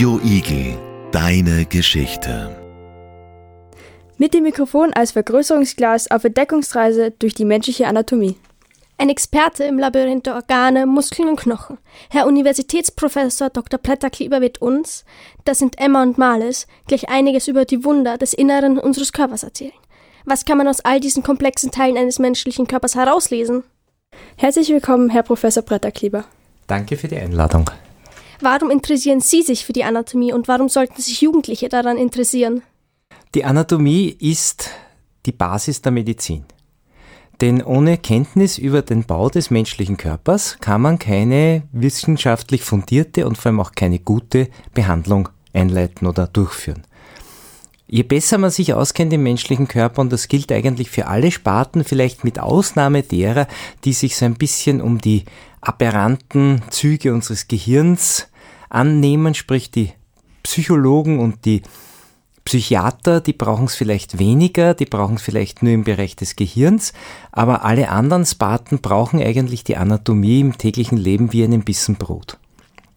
Radio Igel, deine Geschichte. Mit dem Mikrofon als Vergrößerungsglas auf Entdeckungsreise durch die menschliche Anatomie. Ein Experte im Labyrinth der Organe, Muskeln und Knochen. Herr Universitätsprofessor Dr. Blätterkleber wird uns, das sind Emma und Marlis, gleich einiges über die Wunder des Inneren unseres Körpers erzählen. Was kann man aus all diesen komplexen Teilen eines menschlichen Körpers herauslesen? Herzlich willkommen, Herr Professor Blätterkleber. Danke für die Einladung. Warum interessieren Sie sich für die Anatomie und warum sollten sich Jugendliche daran interessieren? Die Anatomie ist die Basis der Medizin. Denn ohne Kenntnis über den Bau des menschlichen Körpers kann man keine wissenschaftlich fundierte und vor allem auch keine gute Behandlung einleiten oder durchführen. Je besser man sich auskennt im menschlichen Körper, und das gilt eigentlich für alle Sparten, vielleicht mit Ausnahme derer, die sich so ein bisschen um die aberranten Züge unseres Gehirns annehmen, sprich die Psychologen und die Psychiater, die brauchen es vielleicht weniger, die brauchen es vielleicht nur im Bereich des Gehirns, aber alle anderen Sparten brauchen eigentlich die Anatomie im täglichen Leben wie einen Bissen Brot.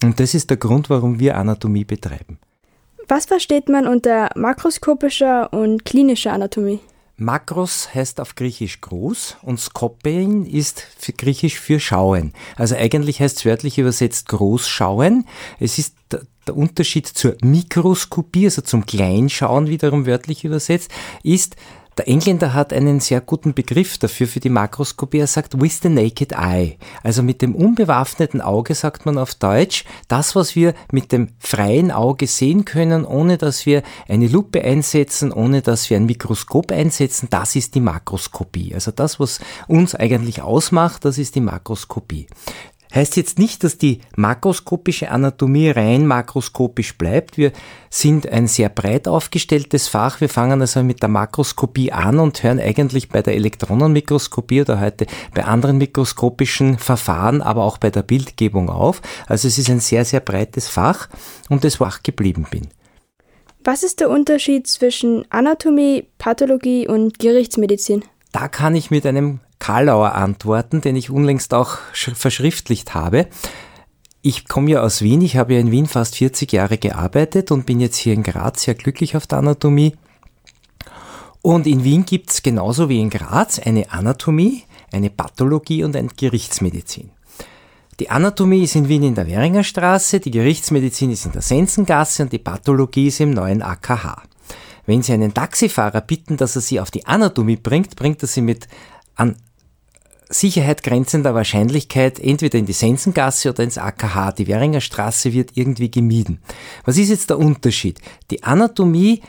Und das ist der Grund, warum wir Anatomie betreiben. Was versteht man unter makroskopischer und klinischer Anatomie? Makros heißt auf Griechisch groß und Skopein ist für Griechisch für schauen. Also eigentlich heißt es wörtlich übersetzt groß schauen. Es ist der Unterschied zur Mikroskopie, also zum Kleinschauen wiederum wörtlich übersetzt, ist, der Engländer hat einen sehr guten Begriff dafür für die Makroskopie. Er sagt with the naked eye. Also mit dem unbewaffneten Auge sagt man auf Deutsch, das, was wir mit dem freien Auge sehen können, ohne dass wir eine Lupe einsetzen, ohne dass wir ein Mikroskop einsetzen, das ist die Makroskopie. Also das, was uns eigentlich ausmacht, das ist die Makroskopie. Heißt jetzt nicht, dass die makroskopische Anatomie rein makroskopisch bleibt. Wir sind ein sehr breit aufgestelltes Fach. Wir fangen also mit der Makroskopie an und hören eigentlich bei der Elektronenmikroskopie oder heute bei anderen mikroskopischen Verfahren, aber auch bei der Bildgebung auf. Also es ist ein sehr, sehr breites Fach und das wach geblieben bin. Was ist der Unterschied zwischen Anatomie, Pathologie und Gerichtsmedizin? Da kann ich mit einem Karlauer antworten, den ich unlängst auch verschriftlicht habe. Ich komme ja aus Wien, ich habe ja in Wien fast 40 Jahre gearbeitet und bin jetzt hier in Graz sehr glücklich auf der Anatomie. Und in Wien gibt es genauso wie in Graz eine Anatomie, eine Pathologie und eine Gerichtsmedizin. Die Anatomie ist in Wien in der Währinger Straße, die Gerichtsmedizin ist in der Sensengasse und die Pathologie ist im neuen AKH. Wenn Sie einen Taxifahrer bitten, dass er Sie auf die Anatomie bringt, bringt er Sie mit an Sicherheit grenzender Wahrscheinlichkeit entweder in die Sensengasse oder ins AKH. Die Währinger Straße wird irgendwie gemieden. Was ist jetzt der Unterschied? Die Anatomie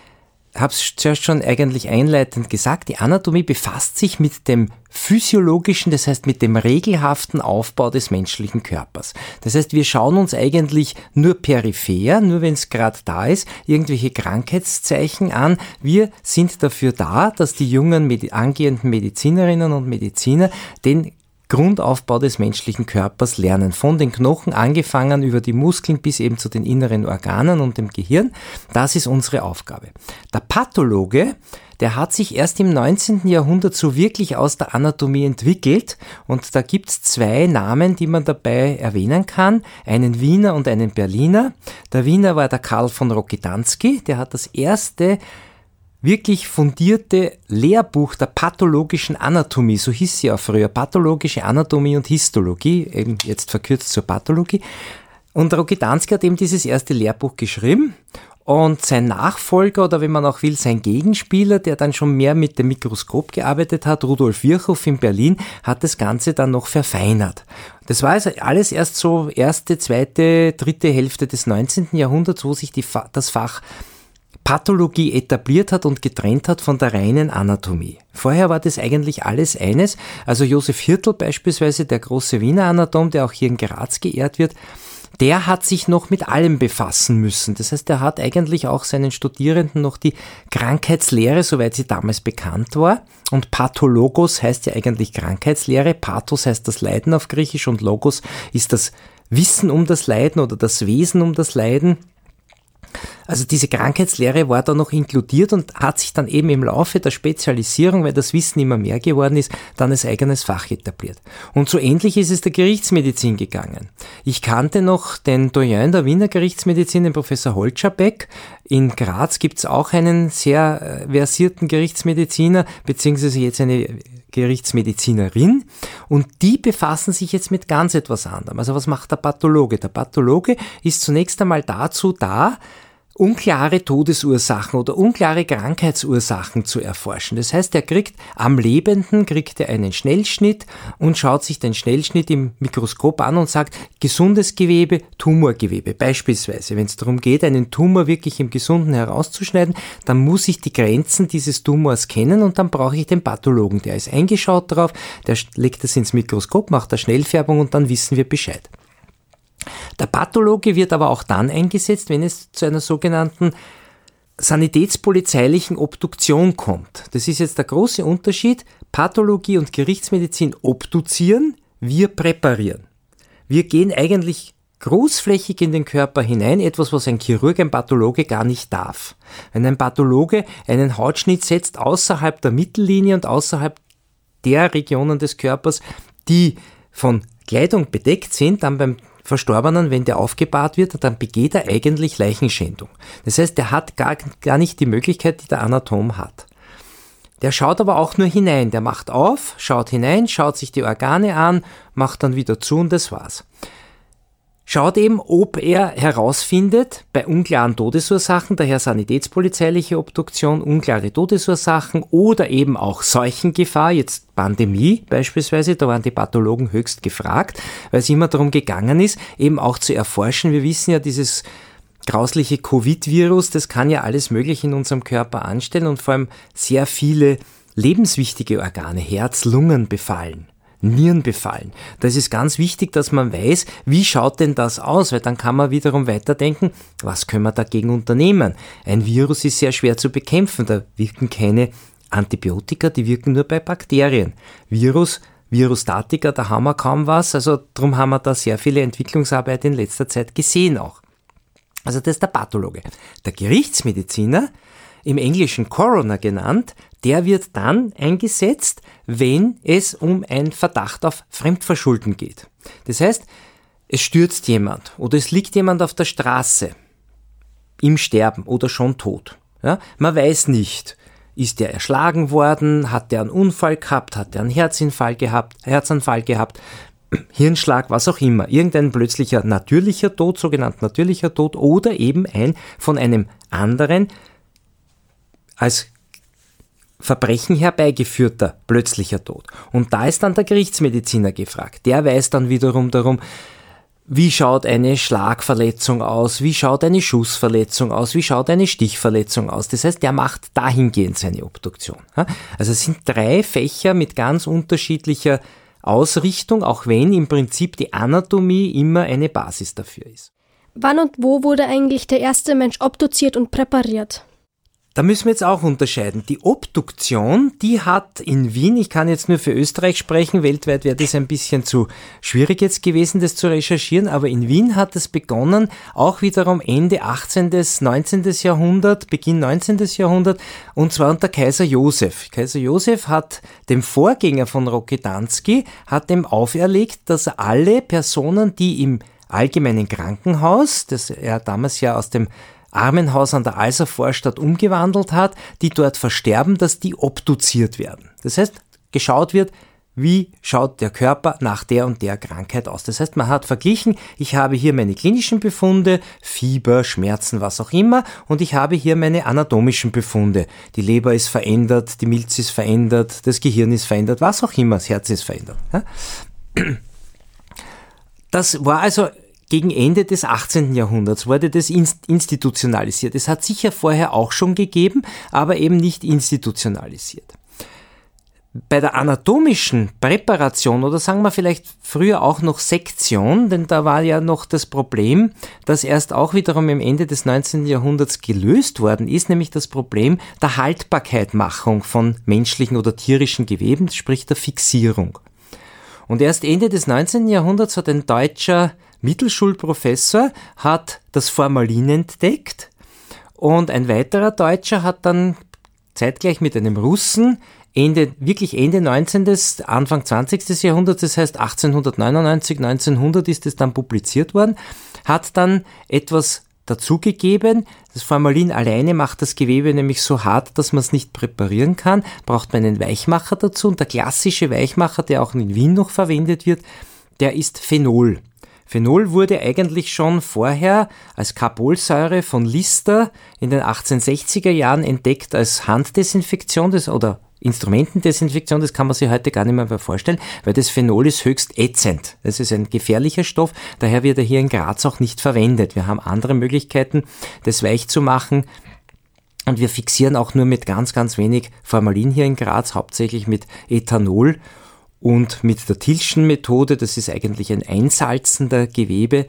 habe es zuerst schon eigentlich einleitend gesagt, die Anatomie befasst sich mit dem physiologischen, das heißt mit dem regelhaften Aufbau des menschlichen Körpers. Das heißt, wir schauen uns eigentlich nur peripher, nur wenn es gerade da ist, irgendwelche Krankheitszeichen an. Wir sind dafür da, dass die jungen angehenden Medizinerinnen und Mediziner den Grundaufbau des menschlichen Körpers lernen. Von den Knochen angefangen über die Muskeln bis eben zu den inneren Organen und dem Gehirn. Das ist unsere Aufgabe. Der Pathologe, der hat sich erst im 19. Jahrhundert so wirklich aus der Anatomie entwickelt und da gibt's zwei Namen, die man dabei erwähnen kann, einen Wiener und einen Berliner. Der Wiener war der Karl von Rokidanski, der hat das erste wirklich fundierte Lehrbuch der pathologischen Anatomie, so hieß sie auch früher, pathologische Anatomie und Histologie, eben jetzt verkürzt zur Pathologie. Und Rokidanski hat eben dieses erste Lehrbuch geschrieben und sein Nachfolger oder wenn man auch will, sein Gegenspieler, der dann schon mehr mit dem Mikroskop gearbeitet hat, Rudolf Virchow in Berlin, hat das Ganze dann noch verfeinert. Das war also alles erst so erste, zweite, dritte Hälfte des 19. Jahrhunderts, wo sich die, das Fach Pathologie etabliert hat und getrennt hat von der reinen Anatomie. Vorher war das eigentlich alles eines. Also Josef Hirtl beispielsweise, der große Wiener Anatom, der auch hier in Graz geehrt wird, der hat sich noch mit allem befassen müssen. Das heißt, er hat eigentlich auch seinen Studierenden noch die Krankheitslehre, soweit sie damals bekannt war. Und Pathologos heißt ja eigentlich Krankheitslehre. Pathos heißt das Leiden auf Griechisch und Logos ist das Wissen um das Leiden oder das Wesen um das Leiden Also diese Krankheitslehre war da noch inkludiert und hat sich dann eben im Laufe der Spezialisierung, weil das Wissen immer mehr geworden ist, dann als eigenes Fach etabliert. Und so ähnlich ist es der Gerichtsmedizin gegangen. Ich kannte noch den Doyen der Wiener Gerichtsmedizin, den Professor Holscherbeck. In Graz gibt es auch einen sehr äh, versierten Gerichtsmediziner, beziehungsweise jetzt eine Gerichtsmedizinerin und die befassen sich jetzt mit ganz etwas anderem. Also was macht der Pathologe? Der Pathologe ist zunächst einmal dazu da, unklare Todesursachen oder unklare Krankheitsursachen zu erforschen. Das heißt, er kriegt am Lebenden kriegt er einen Schnellschnitt und schaut sich den Schnellschnitt im Mikroskop an und sagt, gesundes Gewebe, Tumorgewebe. Beispielsweise, wenn es darum geht, einen Tumor wirklich im Gesunden herauszuschneiden, dann muss ich die Grenzen dieses Tumors kennen und dann brauche ich den Pathologen. Der ist eingeschaut darauf, der legt das ins Mikroskop, macht da Schnellfärbung und dann wissen wir Bescheid. Der Pathologe wird aber auch dann eingesetzt, wenn es zu einer sogenannten sanitätspolizeilichen Obduktion kommt. Das ist jetzt der große Unterschied. Pathologie und Gerichtsmedizin obduzieren, wir präparieren. Wir gehen eigentlich großflächig in den Körper hinein, etwas, was ein Chirurg, ein Pathologe gar nicht darf. Wenn ein Pathologe einen Hautschnitt setzt außerhalb der Mittellinie und außerhalb der Regionen des Körpers, die von Kleidung bedeckt sind, dann beim Verstorbenen, wenn der aufgebahrt wird, dann begeht er eigentlich Leichenschändung. Das heißt, er hat gar, gar nicht die Möglichkeit, die der Anatom hat. Der schaut aber auch nur hinein. Der macht auf, schaut hinein, schaut sich die Organe an, macht dann wieder zu und das war's schaut eben, ob er herausfindet, bei unklaren Todesursachen, daher sanitätspolizeiliche Obduktion, unklare Todesursachen oder eben auch Seuchengefahr, jetzt Pandemie beispielsweise, da waren die Pathologen höchst gefragt, weil es immer darum gegangen ist, eben auch zu erforschen. Wir wissen ja, dieses grausliche Covid-Virus, das kann ja alles Mögliche in unserem Körper anstellen und vor allem sehr viele lebenswichtige Organe, Herz, Lungen befallen. Nieren befallen. Da ist ganz wichtig, dass man weiß, wie schaut denn das aus, weil dann kann man wiederum weiterdenken, was können wir dagegen unternehmen. Ein Virus ist sehr schwer zu bekämpfen, da wirken keine Antibiotika, die wirken nur bei Bakterien. Virus, Virustatika, da haben wir kaum was, also darum haben wir da sehr viele Entwicklungsarbeit in letzter Zeit gesehen auch. Also das ist der Pathologe. Der Gerichtsmediziner, im Englischen Coroner genannt, der wird dann eingesetzt, wenn es um einen Verdacht auf Fremdverschulden geht. Das heißt, es stürzt jemand oder es liegt jemand auf der Straße im Sterben oder schon tot. Ja, man weiß nicht, ist der erschlagen worden, hat der einen Unfall gehabt, hat der einen Herzinfall gehabt, Herzanfall gehabt, Hirnschlag, was auch immer, irgendein plötzlicher natürlicher Tod, sogenannt natürlicher Tod oder eben ein von einem anderen als Verbrechen herbeigeführter plötzlicher Tod. Und da ist dann der Gerichtsmediziner gefragt. Der weiß dann wiederum darum, wie schaut eine Schlagverletzung aus, wie schaut eine Schussverletzung aus, wie schaut eine Stichverletzung aus. Das heißt, der macht dahingehend seine Obduktion. Also es sind drei Fächer mit ganz unterschiedlicher Ausrichtung, auch wenn im Prinzip die Anatomie immer eine Basis dafür ist. Wann und wo wurde eigentlich der erste Mensch obduziert und präpariert? Da müssen wir jetzt auch unterscheiden. Die Obduktion, die hat in Wien, ich kann jetzt nur für Österreich sprechen, weltweit wäre das ein bisschen zu schwierig jetzt gewesen, das zu recherchieren, aber in Wien hat es begonnen, auch wiederum Ende 18. bis 19. Jahrhundert, Beginn 19. Jahrhundert, und zwar unter Kaiser Josef. Kaiser Josef hat dem Vorgänger von Rokedanski, hat dem auferlegt, dass er alle Personen, die im allgemeinen Krankenhaus, das er damals ja aus dem Armenhaus an der Alser Vorstadt umgewandelt hat, die dort versterben, dass die obduziert werden. Das heißt, geschaut wird, wie schaut der Körper nach der und der Krankheit aus. Das heißt, man hat verglichen, ich habe hier meine klinischen Befunde, Fieber, Schmerzen, was auch immer, und ich habe hier meine anatomischen Befunde. Die Leber ist verändert, die Milz ist verändert, das Gehirn ist verändert, was auch immer, das Herz ist verändert. Das war also gegen Ende des 18. Jahrhunderts wurde das institutionalisiert. Es hat sicher vorher auch schon gegeben, aber eben nicht institutionalisiert. Bei der anatomischen Präparation oder sagen wir vielleicht früher auch noch Sektion, denn da war ja noch das Problem, das erst auch wiederum im Ende des 19. Jahrhunderts gelöst worden ist, nämlich das Problem der Haltbarkeitmachung von menschlichen oder tierischen Geweben, sprich der Fixierung. Und erst Ende des 19. Jahrhunderts hat ein deutscher Mittelschulprofessor hat das Formalin entdeckt Und ein weiterer Deutscher hat dann zeitgleich mit einem Russen Ende, wirklich Ende 19. Anfang 20. Jahrhunderts, das heißt 1899, 1900 ist es dann publiziert worden, hat dann etwas dazugegeben. Das Formalin alleine macht das Gewebe nämlich so hart, dass man es nicht präparieren kann. Braucht man einen Weichmacher dazu. Und der klassische Weichmacher, der auch in Wien noch verwendet wird, der ist Phenol. Phenol wurde eigentlich schon vorher als Carbolsäure von Lister in den 1860er Jahren entdeckt als Handdesinfektion des, oder Instrumentendesinfektion, das kann man sich heute gar nicht mehr vorstellen, weil das Phenol ist höchst ätzend. Das ist ein gefährlicher Stoff, daher wird er hier in Graz auch nicht verwendet. Wir haben andere Möglichkeiten, das weich zu machen. Und wir fixieren auch nur mit ganz, ganz wenig Formalin hier in Graz, hauptsächlich mit Ethanol und mit der Tilschen Methode. Das ist eigentlich ein Einsalzen der Gewebe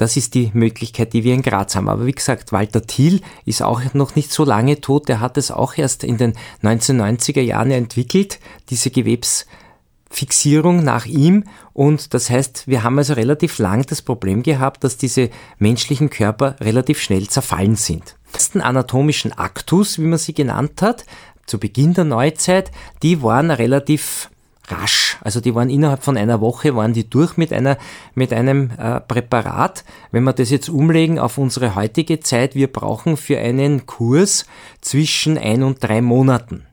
das ist die Möglichkeit, die wir in Graz haben. Aber wie gesagt, Walter Thiel ist auch noch nicht so lange tot. Der hat es auch erst in den 1990er Jahren entwickelt, diese Gewebsfixierung nach ihm. Und das heißt, wir haben also relativ lang das Problem gehabt, dass diese menschlichen Körper relativ schnell zerfallen sind. Die ersten anatomischen Aktus, wie man sie genannt hat, zu Beginn der Neuzeit, die waren relativ rasch. Also die waren innerhalb von einer Woche waren die durch mit einer mit einem äh, Präparat. Wenn wir das jetzt umlegen auf unsere heutige Zeit, wir brauchen für einen Kurs zwischen ein und drei Monaten.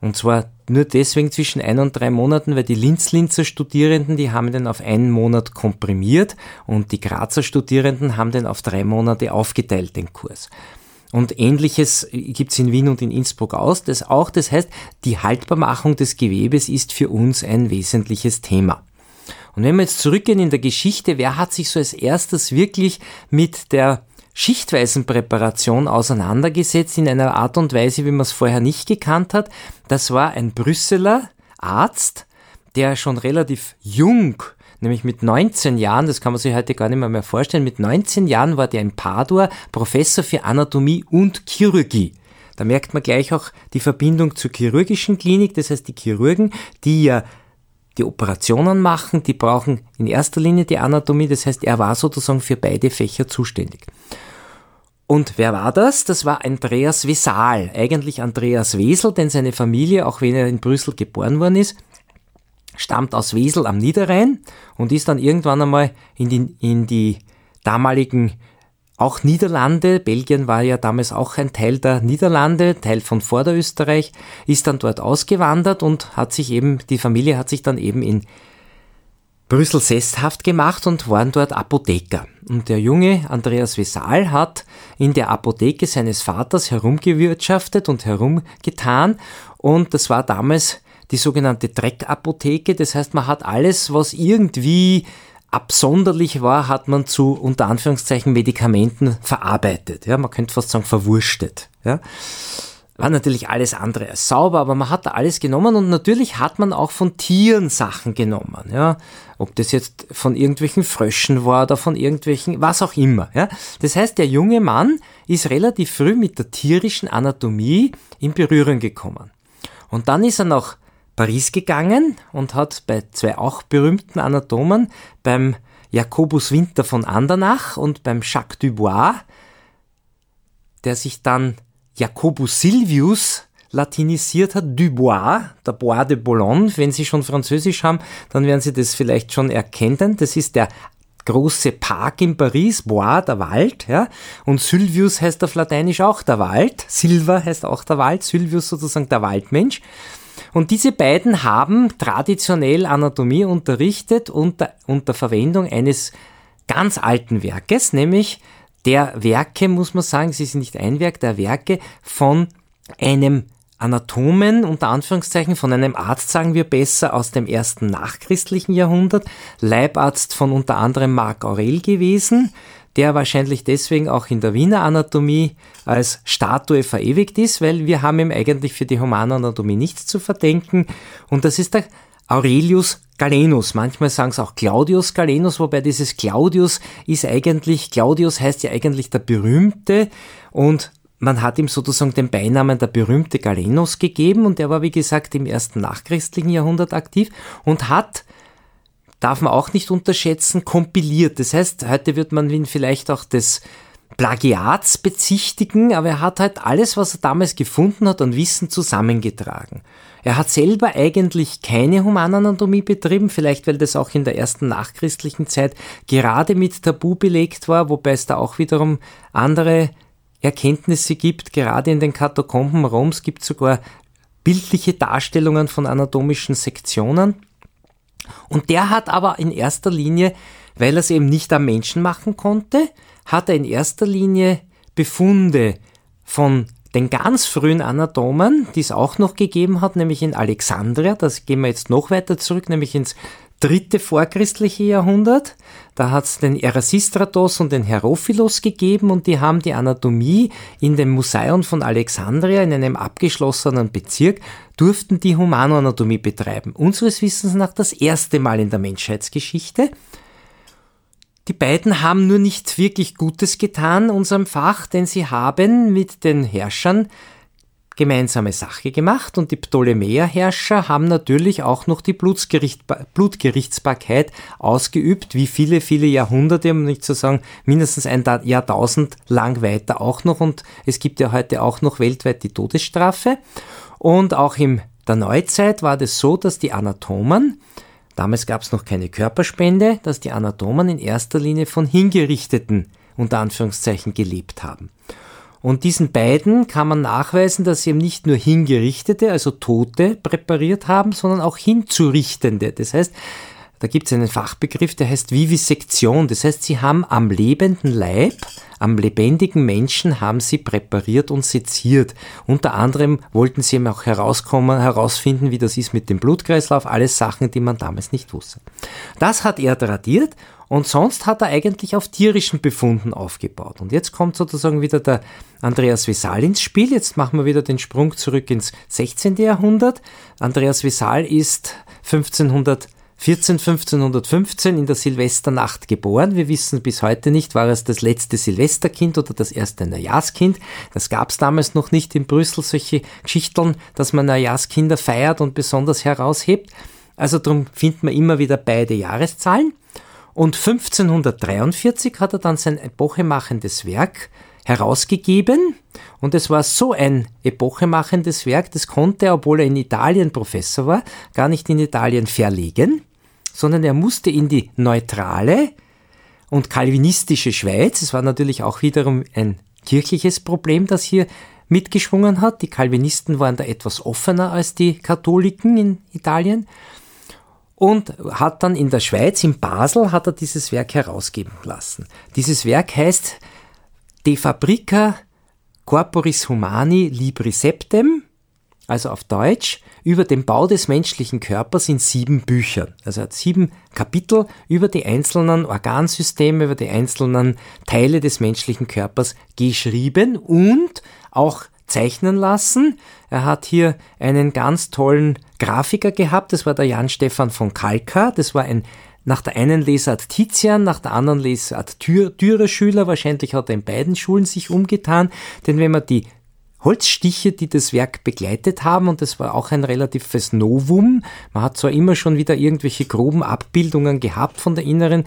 Und zwar nur deswegen zwischen ein und drei Monaten, weil die Linz-Linzer Studierenden, die haben den auf einen Monat komprimiert und die Grazer Studierenden haben den auf drei Monate aufgeteilt, den Kurs. Und ähnliches gibt's in Wien und in Innsbruck aus. Das auch, das heißt, die Haltbarmachung des Gewebes ist für uns ein wesentliches Thema. Und wenn wir jetzt zurückgehen in der Geschichte, wer hat sich so als erstes wirklich mit der schichtweisen Präparation auseinandergesetzt in einer Art und Weise, wie man es vorher nicht gekannt hat? Das war ein Brüsseler Arzt, der schon relativ jung nämlich mit 19 Jahren, das kann man sich heute gar nicht mehr, vorstellen, mit 19 Jahren war der in Padua Professor für Anatomie und Chirurgie. Da merkt man gleich auch die Verbindung zur chirurgischen Klinik, das heißt die Chirurgen, die ja die Operationen machen, die brauchen in erster Linie die Anatomie, das heißt er war sozusagen für beide Fächer zuständig. Und wer war das? Das war Andreas Wesal, eigentlich Andreas Wesel, denn seine Familie, auch wenn er in Brüssel geboren worden ist, stammt aus Wesel am Niederrhein und ist dann irgendwann einmal in die, in die damaligen auch Niederlande, Belgien war ja damals auch ein Teil der Niederlande, Teil von Vorderösterreich, ist dann dort ausgewandert und hat sich eben, die Familie hat sich dann eben in Brüssel sesshaft gemacht und waren dort Apotheker. Und der junge Andreas Wesal hat in der Apotheke seines Vaters herumgewirtschaftet und herumgetan und das war damals die sogenannte Dreckapotheke. Das heißt, man hat alles, was irgendwie absonderlich war, hat man zu unter Anführungszeichen Medikamenten verarbeitet. Ja, man könnte fast sagen verwurstet. Ja. War natürlich alles andere als sauber, aber man hat da alles genommen und natürlich hat man auch von Tieren Sachen genommen. Ja. Ob das jetzt von irgendwelchen Fröschen war oder von irgendwelchen, was auch immer. Ja. Das heißt, der junge Mann ist relativ früh mit der tierischen Anatomie in Berührung gekommen. Und dann ist er noch Paris gegangen und hat bei zwei auch berühmten Anatomen, beim Jakobus Winter von Andernach und beim Jacques Dubois, der sich dann Jakobus Silvius latinisiert hat, Dubois, der Bois de Boulogne. Wenn Sie schon Französisch haben, dann werden Sie das vielleicht schon erkennen. Das ist der große Park in Paris, Bois, der Wald, ja. Und Sylvius heißt auf Lateinisch auch der Wald. Silva heißt auch der Wald. Sylvius sozusagen der Waldmensch. Und diese beiden haben traditionell Anatomie unterrichtet unter, unter Verwendung eines ganz alten Werkes, nämlich der Werke, muss man sagen, sie sind nicht ein Werk, der Werke von einem Anatomen, unter Anführungszeichen, von einem Arzt, sagen wir besser, aus dem ersten nachchristlichen Jahrhundert, Leibarzt von unter anderem Marc Aurel gewesen, der wahrscheinlich deswegen auch in der Wiener Anatomie als Statue verewigt ist, weil wir haben ihm eigentlich für die humane Anatomie nichts zu verdenken. Und das ist der Aurelius Galenus. Manchmal sagen es auch Claudius Galenus, wobei dieses Claudius ist eigentlich, Claudius heißt ja eigentlich der Berühmte und man hat ihm sozusagen den Beinamen der berühmte Galenus gegeben und er war wie gesagt im ersten nachchristlichen Jahrhundert aktiv und hat darf man auch nicht unterschätzen, kompiliert. Das heißt, heute wird man ihn vielleicht auch des Plagiats bezichtigen, aber er hat halt alles, was er damals gefunden hat, an Wissen zusammengetragen. Er hat selber eigentlich keine Humananatomie betrieben, vielleicht weil das auch in der ersten nachchristlichen Zeit gerade mit Tabu belegt war, wobei es da auch wiederum andere Erkenntnisse gibt. Gerade in den Katakomben Roms gibt es sogar bildliche Darstellungen von anatomischen Sektionen. Und der hat aber in erster Linie, weil er es eben nicht am Menschen machen konnte, hat er in erster Linie Befunde von den ganz frühen Anatomen, die es auch noch gegeben hat, nämlich in Alexandria, das gehen wir jetzt noch weiter zurück, nämlich ins dritte vorchristliche Jahrhundert. Da hat es den Erasistratos und den Herophilos gegeben und die haben die Anatomie in dem Museum von Alexandria in einem abgeschlossenen Bezirk durften die Humanoanatomie betreiben. Unseres Wissens nach das erste Mal in der Menschheitsgeschichte. Die beiden haben nur nichts wirklich Gutes getan unserem Fach, denn sie haben mit den Herrschern gemeinsame Sache gemacht und die Ptolemäer-Herrscher haben natürlich auch noch die Blutgerichtsbarkeit ausgeübt, wie viele, viele Jahrhunderte, um nicht zu sagen mindestens ein Jahrtausend lang weiter auch noch und es gibt ja heute auch noch weltweit die Todesstrafe und auch in der Neuzeit war das so, dass die Anatomen Damals gab es noch keine Körperspende, dass die Anatomen in erster Linie von Hingerichteten unter Anführungszeichen gelebt haben. Und diesen beiden kann man nachweisen, dass sie eben nicht nur Hingerichtete, also Tote, präpariert haben, sondern auch Hinzurichtende. Das heißt, da gibt es einen Fachbegriff, der heißt Vivisektion. Das heißt, sie haben am lebenden Leib am lebendigen Menschen haben sie präpariert und seziert. Unter anderem wollten sie eben auch herauskommen, herausfinden, wie das ist mit dem Blutkreislauf, alles Sachen, die man damals nicht wusste. Das hat er tradiert und sonst hat er eigentlich auf tierischen Befunden aufgebaut. Und jetzt kommt sozusagen wieder der Andreas Wesal ins Spiel. Jetzt machen wir wieder den Sprung zurück ins 16. Jahrhundert. Andreas Wesal ist 1500 14, 1515 in der Silvesternacht geboren. Wir wissen bis heute nicht, war es das letzte Silvesterkind oder das erste Neujahrskind. Das gab es damals noch nicht in Brüssel, solche Geschichten, dass man Neujahrskinder feiert und besonders heraushebt. Also darum finden wir immer wieder beide Jahreszahlen. Und 1543 hat er dann sein epochemachendes Werk herausgegeben. Und es war so ein epochemachendes Werk, das konnte er, obwohl er in Italien Professor war, gar nicht in Italien verlegen, sondern er musste in die neutrale und kalvinistische Schweiz. Es war natürlich auch wiederum ein kirchliches Problem, das hier mitgeschwungen hat. Die Calvinisten waren da etwas offener als die Katholiken in Italien und hat dann in der Schweiz, in Basel, hat er dieses Werk herausgeben lassen. Dieses Werk heißt De Fabrica Corporis Humani Libri Septem, also auf Deutsch, über den Bau des menschlichen Körpers in sieben Büchern. Also er hat sieben Kapitel über die einzelnen Organsysteme, über die einzelnen Teile des menschlichen Körpers geschrieben und auch zeichnen lassen. Er hat hier einen ganz tollen Grafiker gehabt, das war der Jan Stefan von Kalka, das war ein nach der einen Lesart Tizian, nach der anderen Lesart Dürer Schüler. Wahrscheinlich hat er in beiden Schulen sich umgetan, denn wenn man die Holzstiche, die das Werk begleitet haben, und das war auch ein relatives Novum. Man hat zwar immer schon wieder irgendwelche groben Abbildungen gehabt von der inneren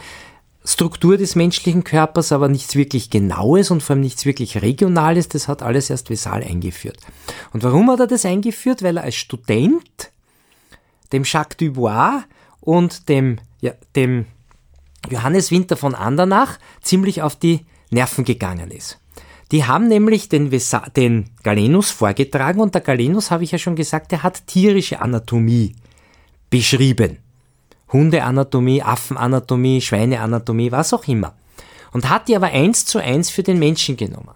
Struktur des menschlichen Körpers, aber nichts wirklich Genaues und vor allem nichts wirklich Regionales. Das hat alles erst Vesal eingeführt. Und warum hat er das eingeführt? Weil er als Student dem Jacques Dubois und dem ja, dem Johannes Winter von Andernach ziemlich auf die Nerven gegangen ist. Die haben nämlich den, Vesa den Galenus vorgetragen und der Galenus, habe ich ja schon gesagt, der hat tierische Anatomie beschrieben. Hundeanatomie, Affenanatomie, Schweineanatomie, was auch immer. Und hat die aber eins zu eins für den Menschen genommen.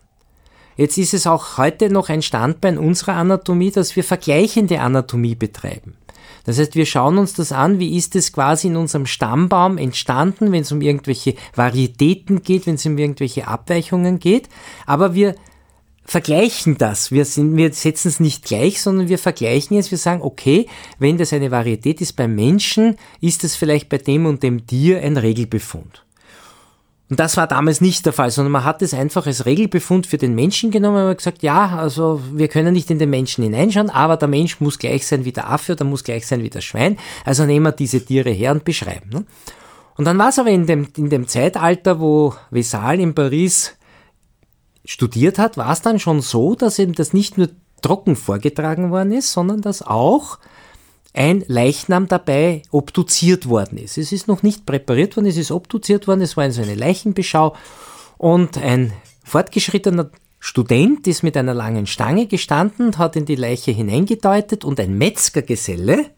Jetzt ist es auch heute noch ein Standbein unserer Anatomie, dass wir vergleichende Anatomie betreiben. Das heißt, wir schauen uns das an, wie ist es quasi in unserem Stammbaum entstanden, wenn es um irgendwelche Varietäten geht, wenn es um irgendwelche Abweichungen geht, aber wir vergleichen das. Wir, sind, wir setzen es nicht gleich, sondern wir vergleichen es. Wir sagen, okay, wenn das eine Varietät ist beim Menschen, ist es vielleicht bei dem und dem Tier ein Regelbefund. Und das war damals nicht der Fall, sondern man hat es einfach als Regelbefund für den Menschen genommen und gesagt, ja, also wir können nicht in den Menschen hineinschauen, aber der Mensch muss gleich sein wie der Affe oder muss gleich sein wie das Schwein. Also nehmen wir diese Tiere her und beschreiben. Ne? Und dann war es aber in dem, in dem Zeitalter, wo Vesal in Paris studiert hat, war es dann schon so, dass eben das nicht nur trocken vorgetragen worden ist, sondern dass auch ein Leichnam dabei obduziert worden ist. Es ist noch nicht präpariert worden, es ist obduziert worden, es war so eine Leichenbeschau und ein fortgeschrittener Student ist mit einer langen Stange gestanden, hat in die Leiche hineingedeutet und ein Metzgergeselle,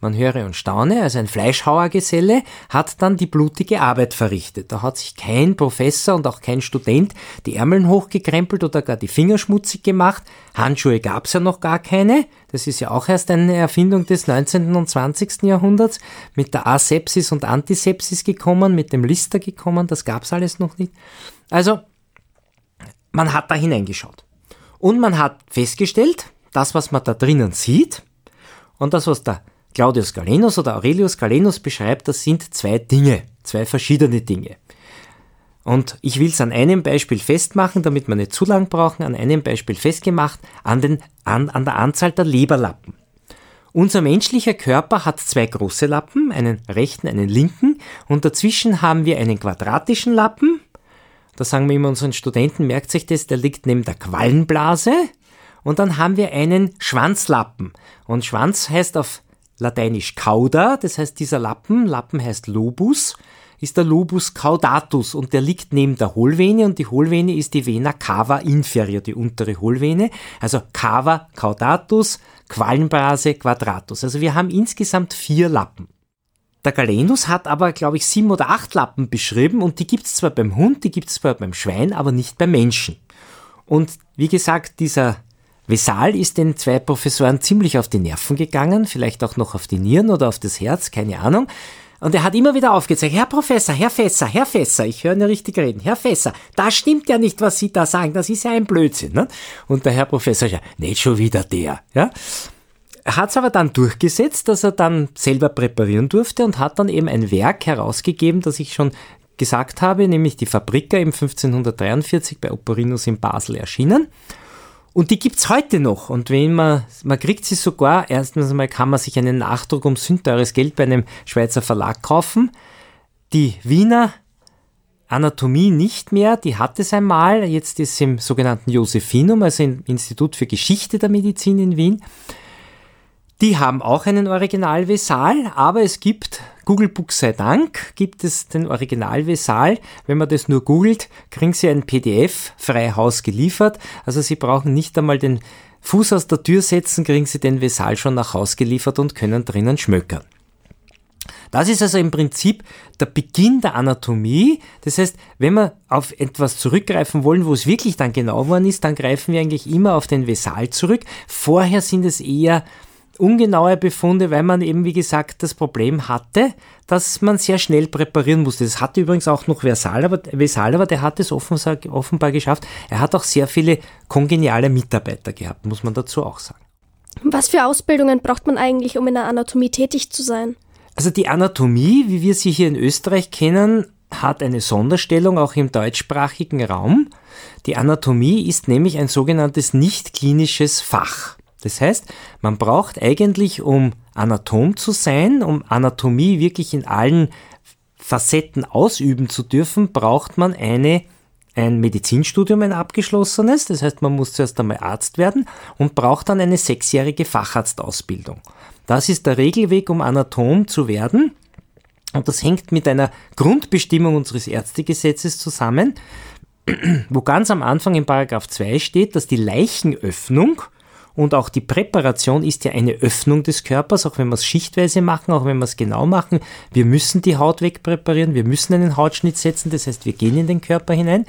man höre und staune, also ein Fleischhauergeselle, hat dann die blutige Arbeit verrichtet. Da hat sich kein Professor und auch kein Student die Ärmeln hochgekrempelt oder gar die Finger schmutzig gemacht. Handschuhe gab's ja noch gar keine. Das ist ja auch erst eine Erfindung des 19. und 20. Jahrhunderts. Mit der Asepsis und Antisepsis gekommen, mit dem Lister gekommen, das gab's alles noch nicht. Also, man hat da hineingeschaut. Und man hat festgestellt, das, was man da drinnen sieht, und das, was da Claudius Galenus oder Aurelius Galenus beschreibt, das sind zwei Dinge, zwei verschiedene Dinge. Und ich will es an einem Beispiel festmachen, damit wir nicht zu lang brauchen, an einem Beispiel festgemacht, an, den, an, an der Anzahl der Leberlappen. Unser menschlicher Körper hat zwei große Lappen, einen rechten, einen linken, und dazwischen haben wir einen quadratischen Lappen. Da sagen wir immer unseren Studenten, merkt sich das, der liegt neben der Quallenblase. Und dann haben wir einen Schwanzlappen. Und Schwanz heißt auf lateinisch cauda, das heißt dieser Lappen, Lappen heißt Lobus, ist der Lobus caudatus und der liegt neben der Hohlvene und die Hohlvene ist die Vena cava inferior, die untere Hohlvene, also cava caudatus, Quallenbrase quadratus. Also wir haben insgesamt vier Lappen. Der Galenus hat aber, glaube ich, sieben oder acht Lappen beschrieben und die gibt es zwar beim Hund, die gibt es zwar beim Schwein, aber nicht beim Menschen. Und wie gesagt, dieser Vesal ist den zwei Professoren ziemlich auf die Nerven gegangen, vielleicht auch noch auf die Nieren oder auf das Herz, keine Ahnung. Und er hat immer wieder aufgezeigt, Herr Professor, Herr Fässer, Herr Fässer, ich höre ihn richtig reden, Herr Fässer, das stimmt ja nicht, was Sie da sagen, das ist ja ein Blödsinn. Ne? Und der Herr Professor, ja, nicht schon wieder der. Ja? Er hat es aber dann durchgesetzt, dass er dann selber präparieren durfte und hat dann eben ein Werk herausgegeben, das ich schon gesagt habe, nämlich die Fabriker im 1543 bei Oporinus in Basel erschienen. Und die gibt's heute noch. Und wenn man, man kriegt sie sogar, erstens einmal kann man sich einen Nachdruck um sündteures Geld bei einem Schweizer Verlag kaufen. Die Wiener Anatomie nicht mehr, die hat es einmal. Jetzt ist sie im sogenannten Josephinum, also im Institut für Geschichte der Medizin in Wien. Die haben auch einen Original-Vesal, aber es gibt, Google Books sei Dank, gibt es den Original-Vesal. Wenn man das nur googelt, kriegen Sie ein PDF frei Haus geliefert. Also Sie brauchen nicht einmal den Fuß aus der Tür setzen, kriegen Sie den Vesal schon nach Haus geliefert und können drinnen schmökern. Das ist also im Prinzip der Beginn der Anatomie. Das heißt, wenn wir auf etwas zurückgreifen wollen, wo es wirklich dann genau worden ist, dann greifen wir eigentlich immer auf den Vesal zurück. Vorher sind es eher ungenaue Befunde, weil man eben, wie gesagt, das Problem hatte, dass man sehr schnell präparieren musste. Das hatte übrigens auch noch Versal, aber, Vesal, aber der hat es offenbar geschafft. Er hat auch sehr viele kongeniale Mitarbeiter gehabt, muss man dazu auch sagen. Was für Ausbildungen braucht man eigentlich, um in der Anatomie tätig zu sein? Also die Anatomie, wie wir sie hier in Österreich kennen, hat eine Sonderstellung auch im deutschsprachigen Raum. Die Anatomie ist nämlich ein sogenanntes nicht klinisches Fach. Das heißt, man braucht eigentlich, um Anatom zu sein, um Anatomie wirklich in allen Facetten ausüben zu dürfen, braucht man eine, ein Medizinstudium, ein abgeschlossenes. Das heißt, man muss zuerst einmal Arzt werden und braucht dann eine sechsjährige Facharztausbildung. Das ist der Regelweg, um Anatom zu werden. Und das hängt mit einer Grundbestimmung unseres Ärztegesetzes zusammen, wo ganz am Anfang in Paragraph 2 steht, dass die Leichenöffnung und auch die Präparation ist ja eine Öffnung des Körpers, auch wenn wir es schichtweise machen, auch wenn wir es genau machen. Wir müssen die Haut wegpräparieren, wir müssen einen Hautschnitt setzen, das heißt, wir gehen in den Körper hinein,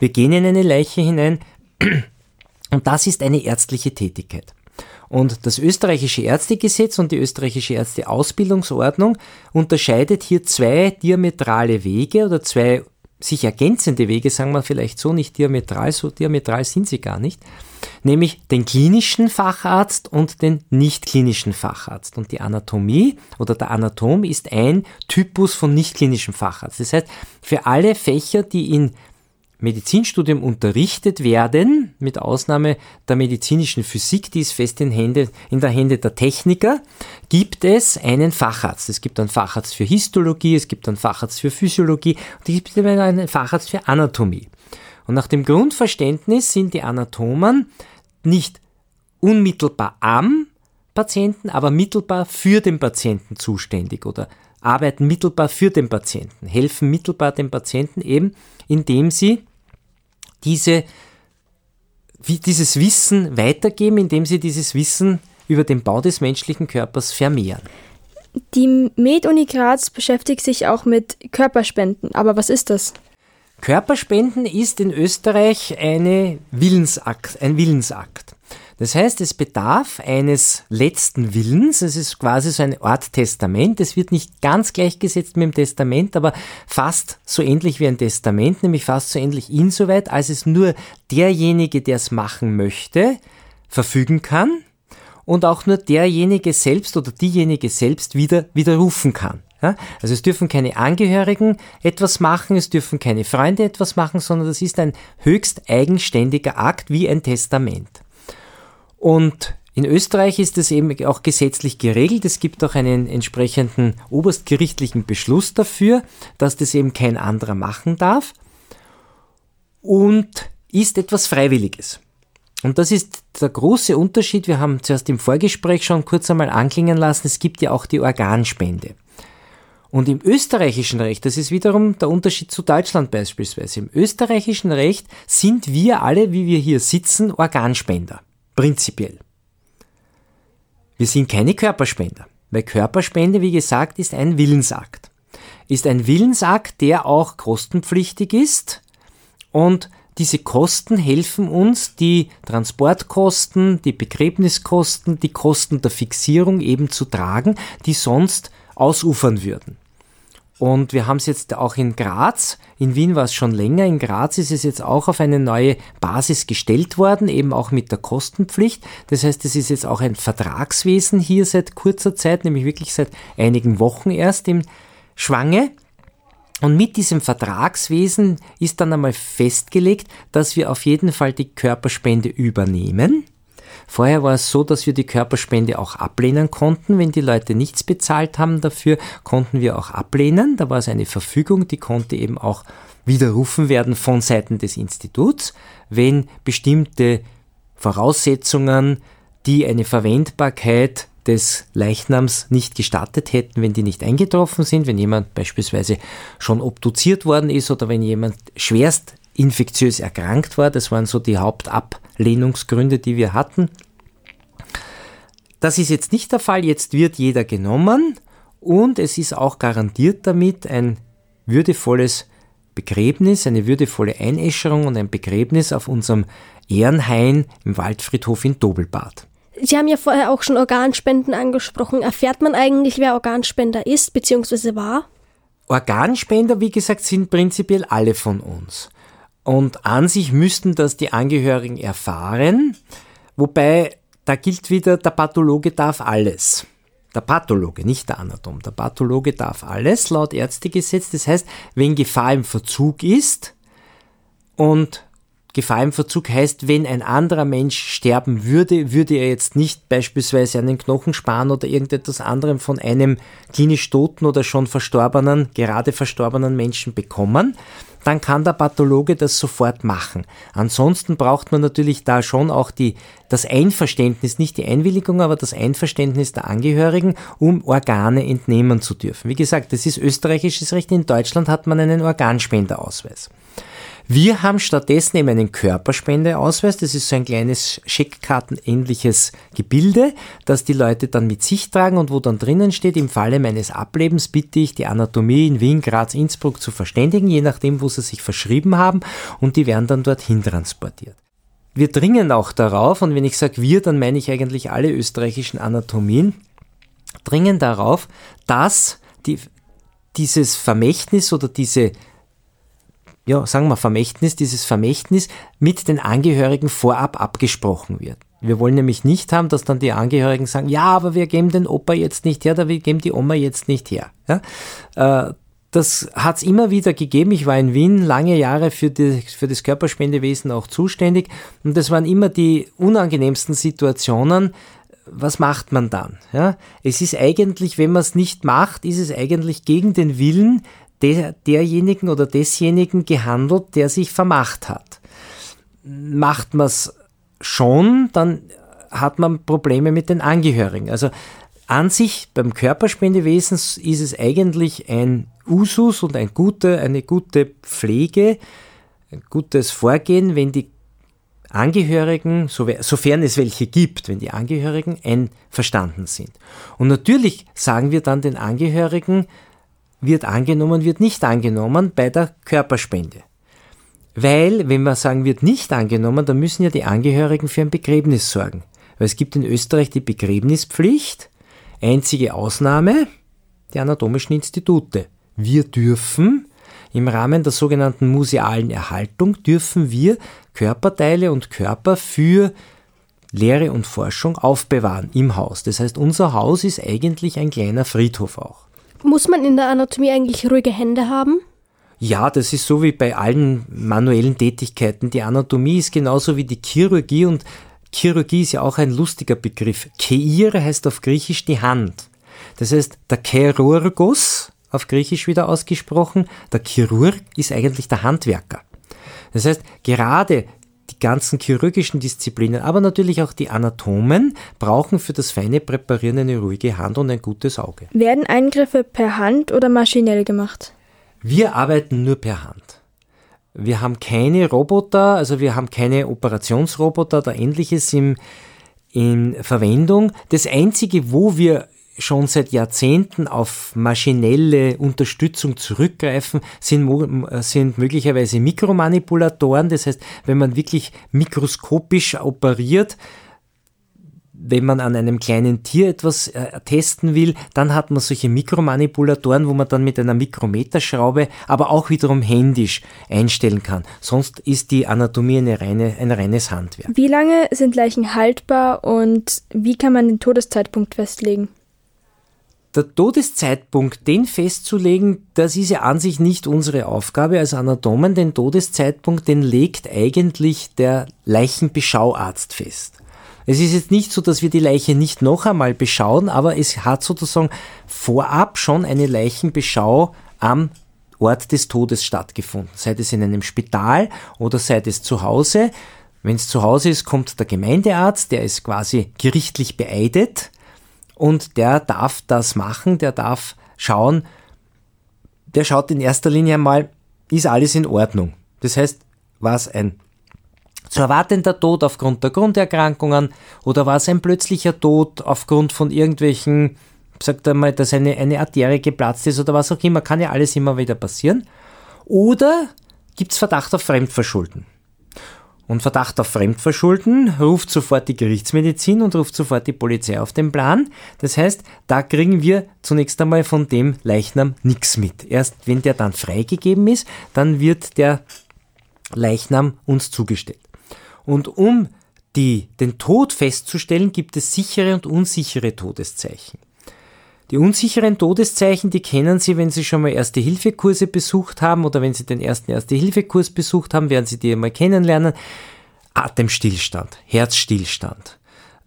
wir gehen in eine Leiche hinein und das ist eine ärztliche Tätigkeit. Und das österreichische Ärztegesetz und die österreichische Ärzteausbildungsordnung unterscheidet hier zwei diametrale Wege oder zwei sich ergänzende Wege, sagen wir vielleicht so, nicht diametral, so diametral sind sie gar nicht nämlich den klinischen Facharzt und den nicht klinischen Facharzt. Und die Anatomie oder der Anatom ist ein Typus von nicht klinischen Facharzt. Das heißt, für alle Fächer, die in Medizinstudium unterrichtet werden, mit Ausnahme der medizinischen Physik, die ist fest in, Hände, in der Hände der Techniker, gibt es einen Facharzt. Es gibt einen Facharzt für Histologie, es gibt einen Facharzt für Physiologie und es gibt einen Facharzt für Anatomie. Und nach dem Grundverständnis sind die Anatomen nicht unmittelbar am Patienten, aber mittelbar für den Patienten zuständig oder arbeiten mittelbar für den Patienten, helfen mittelbar dem Patienten eben, indem sie diese, dieses Wissen weitergeben, indem sie dieses Wissen über den Bau des menschlichen Körpers vermehren. Die Med-Uni Graz beschäftigt sich auch mit Körperspenden, aber was ist das? Körperspenden ist in Österreich eine Willensakt, ein Willensakt. Das heißt, es bedarf eines letzten Willens. Es ist quasi so eine Art Testament. Es wird nicht ganz gleichgesetzt mit dem Testament, aber fast so ähnlich wie ein Testament, nämlich fast so ähnlich insoweit, als es nur derjenige, der es machen möchte, verfügen kann und auch nur derjenige selbst oder diejenige selbst wieder widerrufen kann. Ja? Also es dürfen keine Angehörigen etwas machen, es dürfen keine Freunde etwas machen, sondern das ist ein höchst eigenständiger Akt wie ein Testament. Und in Österreich ist es eben auch gesetzlich geregelt. Es gibt auch einen entsprechenden oberstgerichtlichen Beschluss dafür, dass das eben kein anderer machen darf und ist etwas Freiwilliges. Und das ist der große Unterschied. Wir haben zuerst im Vorgespräch schon kurz einmal anklingen lassen, es gibt ja auch die Organspende. Und im österreichischen Recht, das ist wiederum der Unterschied zu Deutschland beispielsweise, im österreichischen Recht sind wir alle, wie wir hier sitzen, Organspender. Prinzipiell. Wir sind keine Körperspender, weil Körperspende, wie gesagt, ist ein Willensakt. Ist ein Willensakt, der auch kostenpflichtig ist und diese Kosten helfen uns, die Transportkosten, die Begräbniskosten, die Kosten der Fixierung eben zu tragen, die sonst ausufern würden. Und wir haben es jetzt auch in Graz, in Wien war es schon länger, in Graz ist es jetzt auch auf eine neue Basis gestellt worden, eben auch mit der Kostenpflicht. Das heißt, es ist jetzt auch ein Vertragswesen hier seit kurzer Zeit, nämlich wirklich seit einigen Wochen erst im Schwange. Und mit diesem Vertragswesen ist dann einmal festgelegt, dass wir auf jeden Fall die Körperspende übernehmen. Vorher war es so, dass wir die Körperspende auch ablehnen konnten. Wenn die Leute nichts bezahlt haben dafür, konnten wir auch ablehnen. Da war es eine Verfügung, die konnte eben auch widerrufen werden von Seiten des Instituts, wenn bestimmte Voraussetzungen, die eine Verwendbarkeit des Leichnams nicht gestattet hätten, wenn die nicht eingetroffen sind, wenn jemand beispielsweise schon obduziert worden ist oder wenn jemand schwerst infektiös erkrankt war. Das waren so die Hauptablehnungsgründe, die wir hatten. Das ist jetzt nicht der Fall. Jetzt wird jeder genommen und es ist auch garantiert damit ein würdevolles Begräbnis, eine würdevolle Einäscherung und ein Begräbnis auf unserem Ehrenhain im Waldfriedhof in Dobelbad. Sie haben ja vorher auch schon Organspenden angesprochen. Erfährt man eigentlich, wer Organspender ist bzw. war? Organspender, wie gesagt, sind prinzipiell alle von uns. Und an sich müssten das die Angehörigen erfahren, wobei da gilt wieder, der Pathologe darf alles. Der Pathologe, nicht der Anatom. Der Pathologe darf alles laut Ärztegesetz. Das heißt, wenn Gefahr im Verzug ist und Gefahr im Verzug heißt, wenn ein anderer Mensch sterben würde, würde er jetzt nicht beispielsweise einen Knochensparen oder irgendetwas anderem von einem klinisch toten oder schon verstorbenen, gerade verstorbenen Menschen bekommen, dann kann der Pathologe das sofort machen. Ansonsten braucht man natürlich da schon auch die, das Einverständnis, nicht die Einwilligung, aber das Einverständnis der Angehörigen, um Organe entnehmen zu dürfen. Wie gesagt, das ist österreichisches Recht. In Deutschland hat man einen Organspenderausweis. Wir haben stattdessen eben einen Körperspendeausweis. Das ist so ein kleines Scheckkartenähnliches Gebilde, das die Leute dann mit sich tragen und wo dann drinnen steht, im Falle meines Ablebens bitte ich die Anatomie in Wien, Graz, Innsbruck zu verständigen, je nachdem, wo sie sich verschrieben haben und die werden dann dorthin transportiert. Wir dringen auch darauf, und wenn ich sage wir, dann meine ich eigentlich alle österreichischen Anatomien, dringen darauf, dass die, dieses Vermächtnis oder diese ja, sagen wir Vermächtnis, dieses Vermächtnis mit den Angehörigen vorab abgesprochen wird. Wir wollen nämlich nicht haben, dass dann die Angehörigen sagen, ja, aber wir geben den Opa jetzt nicht her, oder wir geben die Oma jetzt nicht her. Ja? Äh, das hat es immer wieder gegeben. Ich war in Wien lange Jahre für, die, für das Körperspendewesen auch zuständig und das waren immer die unangenehmsten Situationen. Was macht man dann? Ja? Es ist eigentlich, wenn man es nicht macht, ist es eigentlich gegen den Willen der, derjenigen oder desjenigen gehandelt, der sich vermacht hat. macht man es schon, dann hat man Probleme mit den Angehörigen. Also an sich beim Körperspendewesen ist es eigentlich ein Usus und ein gute, eine gute Pflege, ein gutes Vorgehen, wenn die Angehörigen, sofern es welche gibt, wenn die Angehörigen einverstanden sind. Und natürlich sagen wir dann den Angehörigen, wird angenommen, wird nicht angenommen bei der Körperspende. Weil, wenn wir sagen, wird nicht angenommen, dann müssen ja die Angehörigen für ein Begräbnis sorgen. Weil es gibt in Österreich die Begräbnispflicht, einzige Ausnahme, die anatomischen Institute. Wir dürfen im Rahmen der sogenannten musealen Erhaltung dürfen wir Körperteile und Körper für Lehre und Forschung aufbewahren im Haus. Das heißt, unser Haus ist eigentlich ein kleiner Friedhof auch. Muss man in der Anatomie eigentlich ruhige Hände haben? Ja, das ist so wie bei allen manuellen Tätigkeiten. Die Anatomie ist genauso wie die Chirurgie und Chirurgie ist ja auch ein lustiger Begriff. Keir heißt auf Griechisch die Hand. Das heißt, der Chirurgos, auf Griechisch wieder ausgesprochen, der Chirurg ist eigentlich der Handwerker. Das heißt, gerade die ganzen chirurgischen Disziplinen, aber natürlich auch die Anatomen brauchen für das feine Präparieren eine ruhige Hand und ein gutes Auge. Werden Eingriffe per Hand oder maschinell gemacht? Wir arbeiten nur per Hand. Wir haben keine Roboter, also wir haben keine Operationsroboter oder ähnliches im, in Verwendung. Das Einzige, wo wir schon seit Jahrzehnten auf maschinelle Unterstützung zurückgreifen, sind, sind möglicherweise Mikromanipulatoren. Das heißt, wenn man wirklich mikroskopisch operiert, wenn man an einem kleinen Tier etwas äh, testen will, dann hat man solche Mikromanipulatoren, wo man dann mit einer Mikrometerschraube, aber auch wiederum händisch einstellen kann. Sonst ist die Anatomie eine reine, ein reines Handwerk. Wie lange sind Leichen haltbar und wie kann man den Todeszeitpunkt festlegen? Der Todeszeitpunkt, den festzulegen, das ist ja an sich nicht unsere Aufgabe als Anatomen. Den Todeszeitpunkt, den legt eigentlich der Leichenbeschauarzt fest. Es ist jetzt nicht so, dass wir die Leiche nicht noch einmal beschauen, aber es hat sozusagen vorab schon eine Leichenbeschau am Ort des Todes stattgefunden. Sei es in einem Spital oder sei es zu Hause. Wenn es zu Hause ist, kommt der Gemeindearzt, der ist quasi gerichtlich beeidet und der darf das machen, der darf schauen, der schaut in erster Linie einmal, ist alles in Ordnung. Das heißt, war es ein zu erwartender Tod aufgrund der Grunderkrankungen oder war es ein plötzlicher Tod aufgrund von irgendwelchen, sagt einmal, dass eine, eine Arterie geplatzt ist oder was auch immer, kann ja alles immer wieder passieren. Oder gibt es Verdacht auf Fremdverschulden? Und Verdacht auf Fremdverschulden ruft sofort die Gerichtsmedizin und ruft sofort die Polizei auf den Plan. Das heißt, da kriegen wir zunächst einmal von dem Leichnam nichts mit. Erst wenn der dann freigegeben ist, dann wird der Leichnam uns zugestellt. Und um die, den Tod festzustellen, gibt es sichere und unsichere Todeszeichen. Die unsicheren Todeszeichen, die kennen Sie, wenn Sie schon mal Erste-Hilfe-Kurse besucht haben oder wenn Sie den ersten Erste-Hilfe-Kurs besucht haben, werden Sie die einmal kennenlernen. Atemstillstand, Herzstillstand,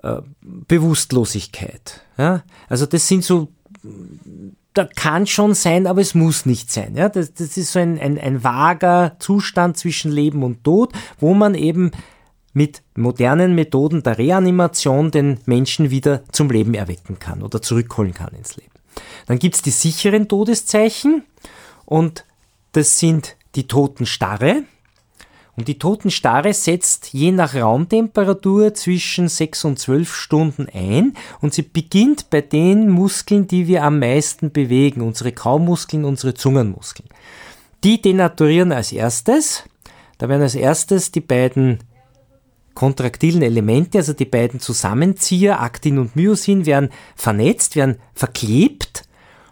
äh, Bewusstlosigkeit. Ja? Also das sind so, da kann schon sein, aber es muss nicht sein. Ja? Das, das ist so ein, ein, ein vager Zustand zwischen Leben und Tod, wo man eben mit modernen Methoden der Reanimation den Menschen wieder zum Leben erwecken kann oder zurückholen kann ins Leben. Dann gibt es die sicheren Todeszeichen und das sind die Totenstarre. Und die Totenstarre setzt je nach Raumtemperatur zwischen 6 und 12 Stunden ein und sie beginnt bei den Muskeln, die wir am meisten bewegen, unsere Kaumuskeln, unsere Zungenmuskeln. Die denaturieren als erstes. Da werden als erstes die beiden kontraktilen Elemente, also die beiden Zusammenzieher, Aktin und Myosin, werden vernetzt, werden verklebt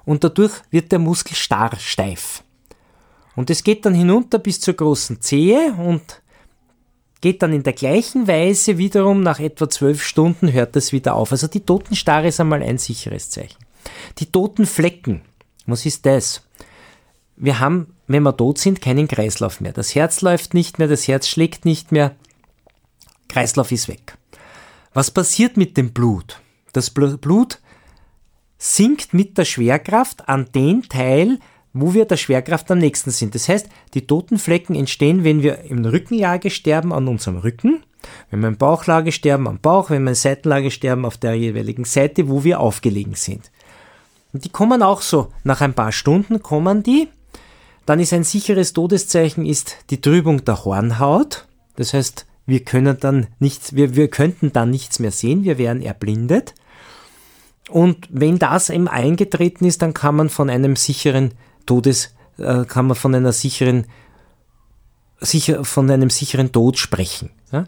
und dadurch wird der Muskel starr, steif. Und es geht dann hinunter bis zur großen Zehe und geht dann in der gleichen Weise wiederum nach etwa zwölf Stunden hört das wieder auf. Also die Totenstarre ist einmal ein sicheres Zeichen. Die toten Flecken, was ist das? Wir haben, wenn wir tot sind, keinen Kreislauf mehr. Das Herz läuft nicht mehr, das Herz schlägt nicht mehr, Kreislauf ist weg. Was passiert mit dem Blut? Das Blut sinkt mit der Schwerkraft an den Teil wo wir der Schwerkraft am nächsten sind. Das heißt, die toten Flecken entstehen, wenn wir im Rückenlage sterben, an unserem Rücken, wenn wir im Bauchlage sterben, am Bauch, wenn wir in Seitenlage sterben, auf der jeweiligen Seite, wo wir aufgelegen sind. Und die kommen auch so, nach ein paar Stunden kommen die. Dann ist ein sicheres Todeszeichen ist die Trübung der Hornhaut. Das heißt, wir können dann nichts, wir, wir könnten dann nichts mehr sehen, wir wären erblindet. Und wenn das eben eingetreten ist, dann kann man von einem sicheren Todes, äh, kann man von einer sicheren, sicher, von einem sicheren Tod sprechen. Ja?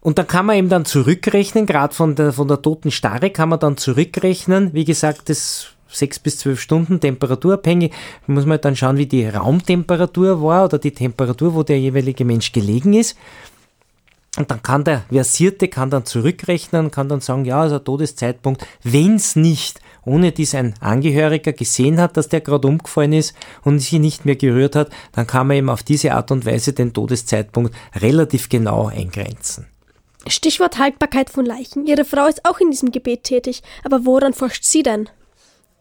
Und dann kann man eben dann zurückrechnen, gerade von der, von der toten Starre kann man dann zurückrechnen. Wie gesagt, das sechs bis zwölf Stunden temperaturabhängig. Muss man dann schauen, wie die Raumtemperatur war oder die Temperatur, wo der jeweilige Mensch gelegen ist. Und dann kann der Versierte kann dann zurückrechnen, kann dann sagen, ja, also Todeszeitpunkt, wenn es nicht ohne dies ein Angehöriger gesehen hat, dass der gerade umgefallen ist und sich nicht mehr gerührt hat, dann kann man eben auf diese Art und Weise den Todeszeitpunkt relativ genau eingrenzen. Stichwort Haltbarkeit von Leichen. Ihre Frau ist auch in diesem Gebet tätig, aber woran forscht sie denn?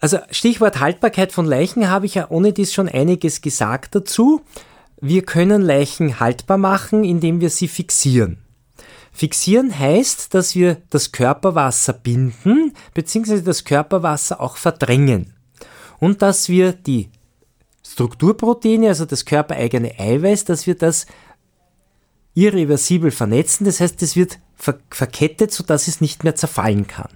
Also Stichwort Haltbarkeit von Leichen habe ich ja ohne dies schon einiges gesagt dazu. Wir können Leichen haltbar machen, indem wir sie fixieren. Fixieren heißt, dass wir das Körperwasser binden, beziehungsweise das Körperwasser auch verdrängen. Und dass wir die Strukturproteine, also das körpereigene Eiweiß, dass wir das irreversibel vernetzen. Das heißt, es wird ver verkettet, sodass es nicht mehr zerfallen kann.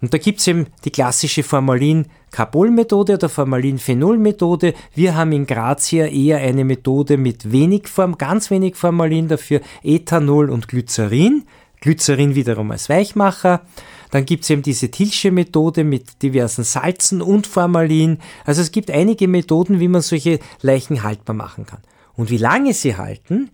Und da gibt es eben die klassische Formalin-Carbol-Methode oder Formalin-Phenol-Methode. Wir haben in Graz hier eher eine Methode mit wenig Form, ganz wenig Formalin, dafür Ethanol und Glycerin. Glycerin wiederum als Weichmacher. Dann gibt es eben diese Tilsche Methode mit diversen Salzen und Formalin. Also es gibt einige Methoden, wie man solche Leichen haltbar machen kann. Und wie lange sie halten,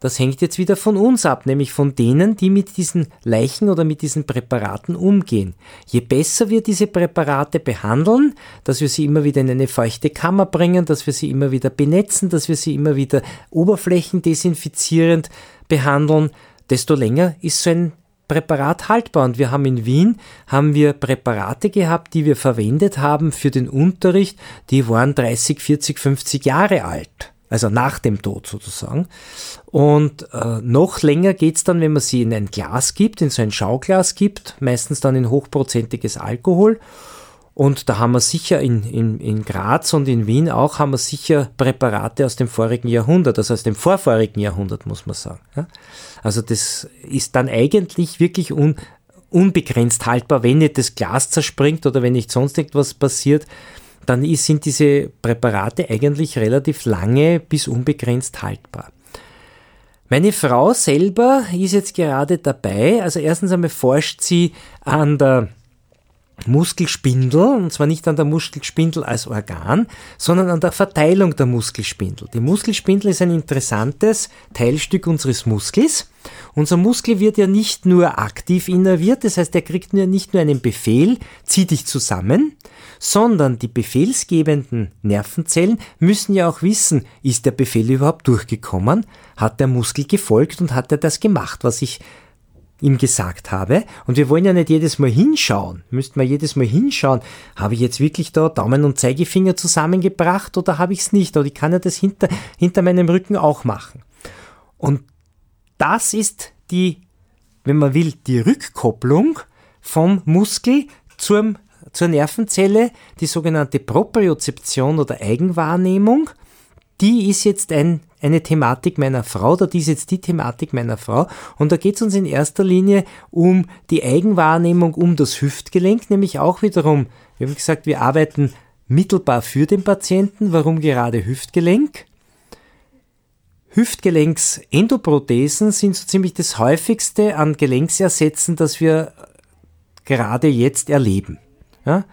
das hängt jetzt wieder von uns ab, nämlich von denen, die mit diesen Leichen oder mit diesen Präparaten umgehen. Je besser wir diese Präparate behandeln, dass wir sie immer wieder in eine feuchte Kammer bringen, dass wir sie immer wieder benetzen, dass wir sie immer wieder oberflächendesinfizierend behandeln, desto länger ist so ein Präparat haltbar. Und wir haben in Wien haben wir Präparate gehabt, die wir verwendet haben für den Unterricht, die waren 30, 40, 50 Jahre alt also nach dem Tod sozusagen. Und äh, noch länger geht's dann, wenn man sie in ein Glas gibt, in so ein Schauglas gibt, meistens dann in hochprozentiges Alkohol. Und da haben wir sicher in, in, in Graz und in Wien auch, haben wir sicher Präparate aus dem vorigen Jahrhundert, also aus dem vorvorigen Jahrhundert, muss man sagen. Ja? Also das ist dann eigentlich wirklich un, unbegrenzt haltbar, wenn nicht das Glas zerspringt oder wenn nicht sonst etwas passiert dann sind diese Präparate eigentlich relativ lange bis unbegrenzt haltbar. Meine Frau selber ist jetzt gerade dabei, also erstens einmal forscht sie an der Muskelspindel, und zwar nicht an der Muskelspindel als Organ, sondern an der Verteilung der Muskelspindel. Die Muskelspindel ist ein interessantes Teilstück unseres Muskels. Unser Muskel wird ja nicht nur aktiv innerviert, das heißt, er kriegt nicht nur einen Befehl, zieh dich zusammen, sondern die befehlsgebenden Nervenzellen müssen ja auch wissen, ist der Befehl überhaupt durchgekommen, hat der Muskel gefolgt und hat er das gemacht, was ich ihm gesagt habe. Und wir wollen ja nicht jedes Mal hinschauen. Müssten wir jedes Mal hinschauen, habe ich jetzt wirklich da Daumen und Zeigefinger zusammengebracht oder habe ich es nicht? Oder ich kann ja das hinter, hinter meinem Rücken auch machen. Und das ist die, wenn man will, die Rückkopplung vom Muskel zum, zur Nervenzelle, die sogenannte Propriozeption oder Eigenwahrnehmung. Die ist jetzt ein eine Thematik meiner Frau, oder die ist jetzt die Thematik meiner Frau. Und da geht es uns in erster Linie um die Eigenwahrnehmung, um das Hüftgelenk, nämlich auch wiederum, haben gesagt, wir arbeiten mittelbar für den Patienten. Warum gerade Hüftgelenk? Hüftgelenksendoprothesen sind so ziemlich das häufigste an Gelenksersätzen, das wir gerade jetzt erleben. Ja?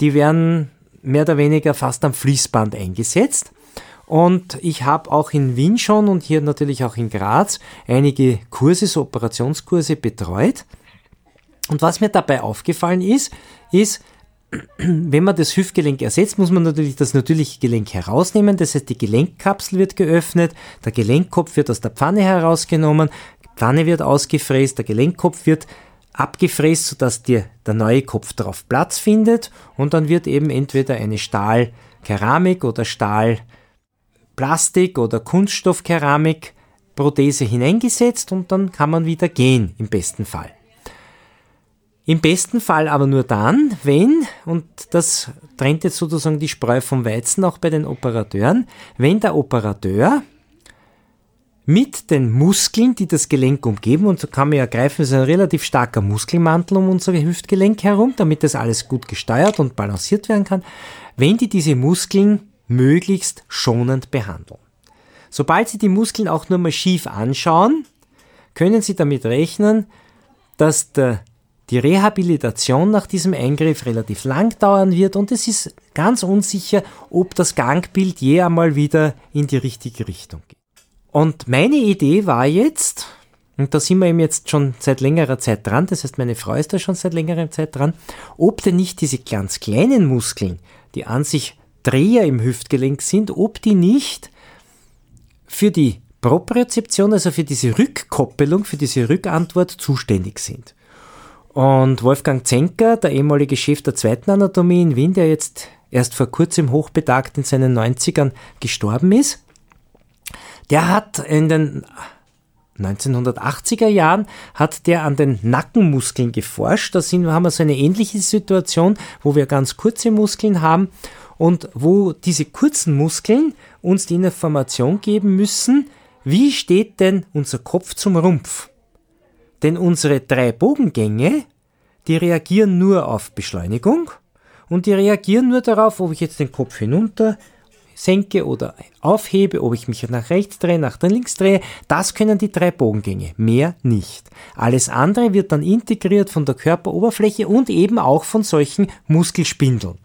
Die werden mehr oder weniger fast am Fließband eingesetzt. Und ich habe auch in Wien schon und hier natürlich auch in Graz einige Kurse, so Operationskurse betreut. Und was mir dabei aufgefallen ist, ist, wenn man das Hüftgelenk ersetzt, muss man natürlich das natürliche Gelenk herausnehmen. Das heißt, die Gelenkkapsel wird geöffnet, der Gelenkkopf wird aus der Pfanne herausgenommen, die Pfanne wird ausgefräst, der Gelenkkopf wird abgefräst, sodass dir der neue Kopf darauf Platz findet und dann wird eben entweder eine Stahl Keramik oder Stahl, Plastik oder Kunststoffkeramik Prothese hineingesetzt und dann kann man wieder gehen im besten Fall. Im besten Fall aber nur dann, wenn, und das trennt jetzt sozusagen die Spreu vom Weizen auch bei den Operateuren, wenn der Operateur mit den Muskeln, die das Gelenk umgeben, und so kann man ja greifen, es ist ein relativ starker Muskelmantel um unser Hüftgelenk herum, damit das alles gut gesteuert und balanciert werden kann, wenn die diese Muskeln möglichst schonend behandeln. Sobald Sie die Muskeln auch nur mal schief anschauen, können Sie damit rechnen, dass der, die Rehabilitation nach diesem Eingriff relativ lang dauern wird und es ist ganz unsicher, ob das Gangbild je einmal wieder in die richtige Richtung geht. Und meine Idee war jetzt, und da sind wir eben jetzt schon seit längerer Zeit dran, das heißt, meine Frau ist da schon seit längerer Zeit dran, ob denn nicht diese ganz kleinen Muskeln, die an sich Dreher im Hüftgelenk sind, ob die nicht für die Propriozeption, also für diese Rückkoppelung, für diese Rückantwort zuständig sind. Und Wolfgang Zenker, der ehemalige Chef der zweiten Anatomie in Wien, der jetzt erst vor kurzem hochbetagt in seinen 90ern gestorben ist, der hat in den 1980er Jahren hat der an den Nackenmuskeln geforscht. Da sind, haben wir so eine ähnliche Situation, wo wir ganz kurze Muskeln haben und wo diese kurzen Muskeln uns die Information geben müssen, wie steht denn unser Kopf zum Rumpf? Denn unsere drei Bogengänge, die reagieren nur auf Beschleunigung und die reagieren nur darauf, ob ich jetzt den Kopf hinunter senke oder aufhebe, ob ich mich nach rechts drehe, nach links drehe, das können die drei Bogengänge, mehr nicht. Alles andere wird dann integriert von der Körperoberfläche und eben auch von solchen Muskelspindeln.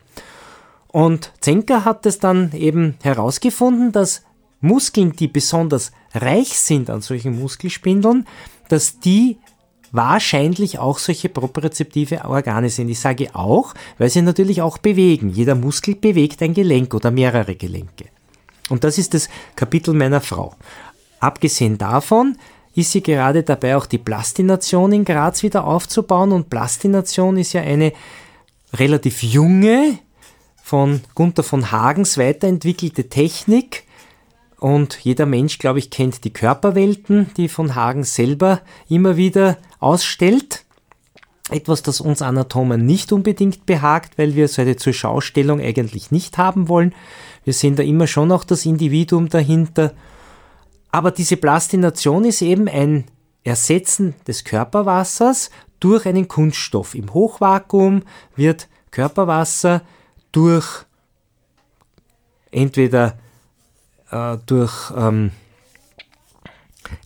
Und Zenker hat es dann eben herausgefunden, dass Muskeln, die besonders reich sind an solchen Muskelspindeln, dass die wahrscheinlich auch solche propriozeptive Organe sind. Ich sage auch, weil sie natürlich auch bewegen. Jeder Muskel bewegt ein Gelenk oder mehrere Gelenke. Und das ist das Kapitel meiner Frau. Abgesehen davon ist sie gerade dabei, auch die Plastination in Graz wieder aufzubauen. Und Plastination ist ja eine relativ junge, von Gunther von Hagens weiterentwickelte Technik. Und jeder Mensch, glaube ich, kennt die Körperwelten, die von Hagen selber immer wieder ausstellt. Etwas, das uns Anatomen nicht unbedingt behagt, weil wir so eine Zurschaustellung eigentlich nicht haben wollen. Wir sehen da immer schon auch das Individuum dahinter. Aber diese Plastination ist eben ein Ersetzen des Körperwassers durch einen Kunststoff. Im Hochvakuum wird Körperwasser durch entweder äh, durch ähm,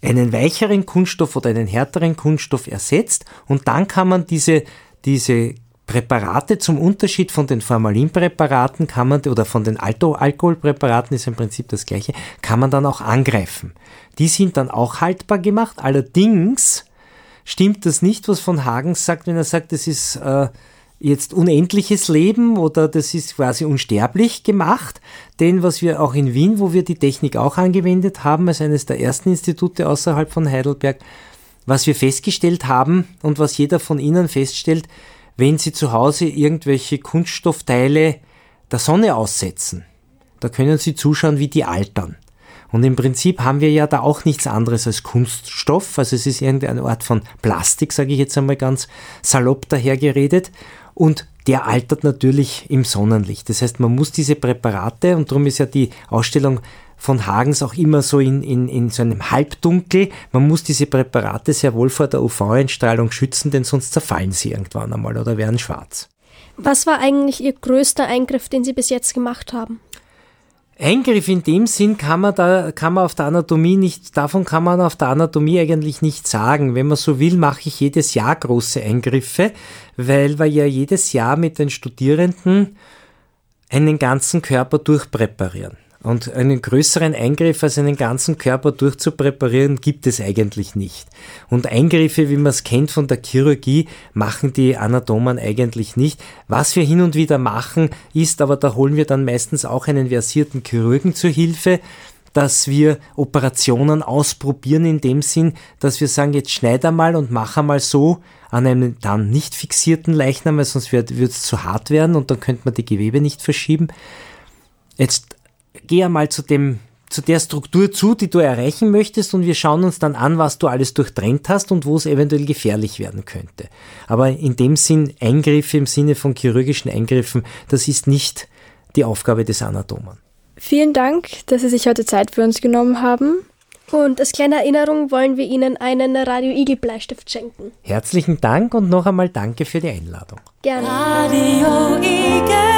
einen weicheren Kunststoff oder einen härteren Kunststoff ersetzt und dann kann man diese, diese Präparate zum Unterschied von den Formalinpräparaten kann man, oder von den Alkoholpräparaten ist im Prinzip das gleiche, kann man dann auch angreifen. Die sind dann auch haltbar gemacht. Allerdings stimmt das nicht, was von Hagens sagt, wenn er sagt, das ist äh, jetzt unendliches Leben oder das ist quasi unsterblich gemacht. Denn was wir auch in Wien, wo wir die Technik auch angewendet haben, als eines der ersten Institute außerhalb von Heidelberg, was wir festgestellt haben und was jeder von Ihnen feststellt, wenn Sie zu Hause irgendwelche Kunststoffteile der Sonne aussetzen, da können Sie zuschauen, wie die altern. Und im Prinzip haben wir ja da auch nichts anderes als Kunststoff, also es ist irgendeine Art von Plastik, sage ich jetzt einmal ganz salopp dahergeredet und der altert natürlich im Sonnenlicht. Das heißt, man muss diese Präparate, und darum ist ja die Ausstellung von Hagens auch immer so in, in, in so einem Halbdunkel. Man muss diese Präparate sehr wohl vor der UV-Einstrahlung schützen, denn sonst zerfallen sie irgendwann einmal oder werden schwarz. Was war eigentlich Ihr größter Eingriff, den Sie bis jetzt gemacht haben? Eingriff in dem Sinn kann man da, kann man auf der Anatomie nicht, davon kann man auf der Anatomie eigentlich nicht sagen. Wenn man so will, mache ich jedes Jahr große Eingriffe, weil wir ja jedes Jahr mit den Studierenden einen ganzen Körper durchpräparieren. Und einen größeren Eingriff als einen ganzen Körper durchzupräparieren gibt es eigentlich nicht. Und Eingriffe, wie man es kennt von der Chirurgie, machen die Anatomen eigentlich nicht. Was wir hin und wieder machen, ist, aber da holen wir dann meistens auch einen versierten Chirurgen zur Hilfe, dass wir Operationen ausprobieren in dem Sinn, dass wir sagen, jetzt schneid einmal und mach einmal so an einem dann nicht fixierten Leichnam, weil sonst wird es zu hart werden und dann könnte man die Gewebe nicht verschieben jetzt geh einmal zu dem zu der Struktur zu, die du erreichen möchtest und wir schauen uns dann an, was du alles durchtrennt hast und wo es eventuell gefährlich werden könnte. Aber in dem Sinn Eingriffe im Sinne von chirurgischen Eingriffen, das ist nicht die Aufgabe des Anatomen. Vielen Dank, dass Sie sich heute Zeit für uns genommen haben. Und als kleine Erinnerung wollen wir Ihnen einen Radio Igel Bleistift schenken. Herzlichen Dank und noch einmal danke für die Einladung. Gerne. Radio Igel.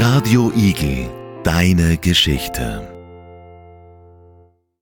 Radio Igel, deine Geschichte.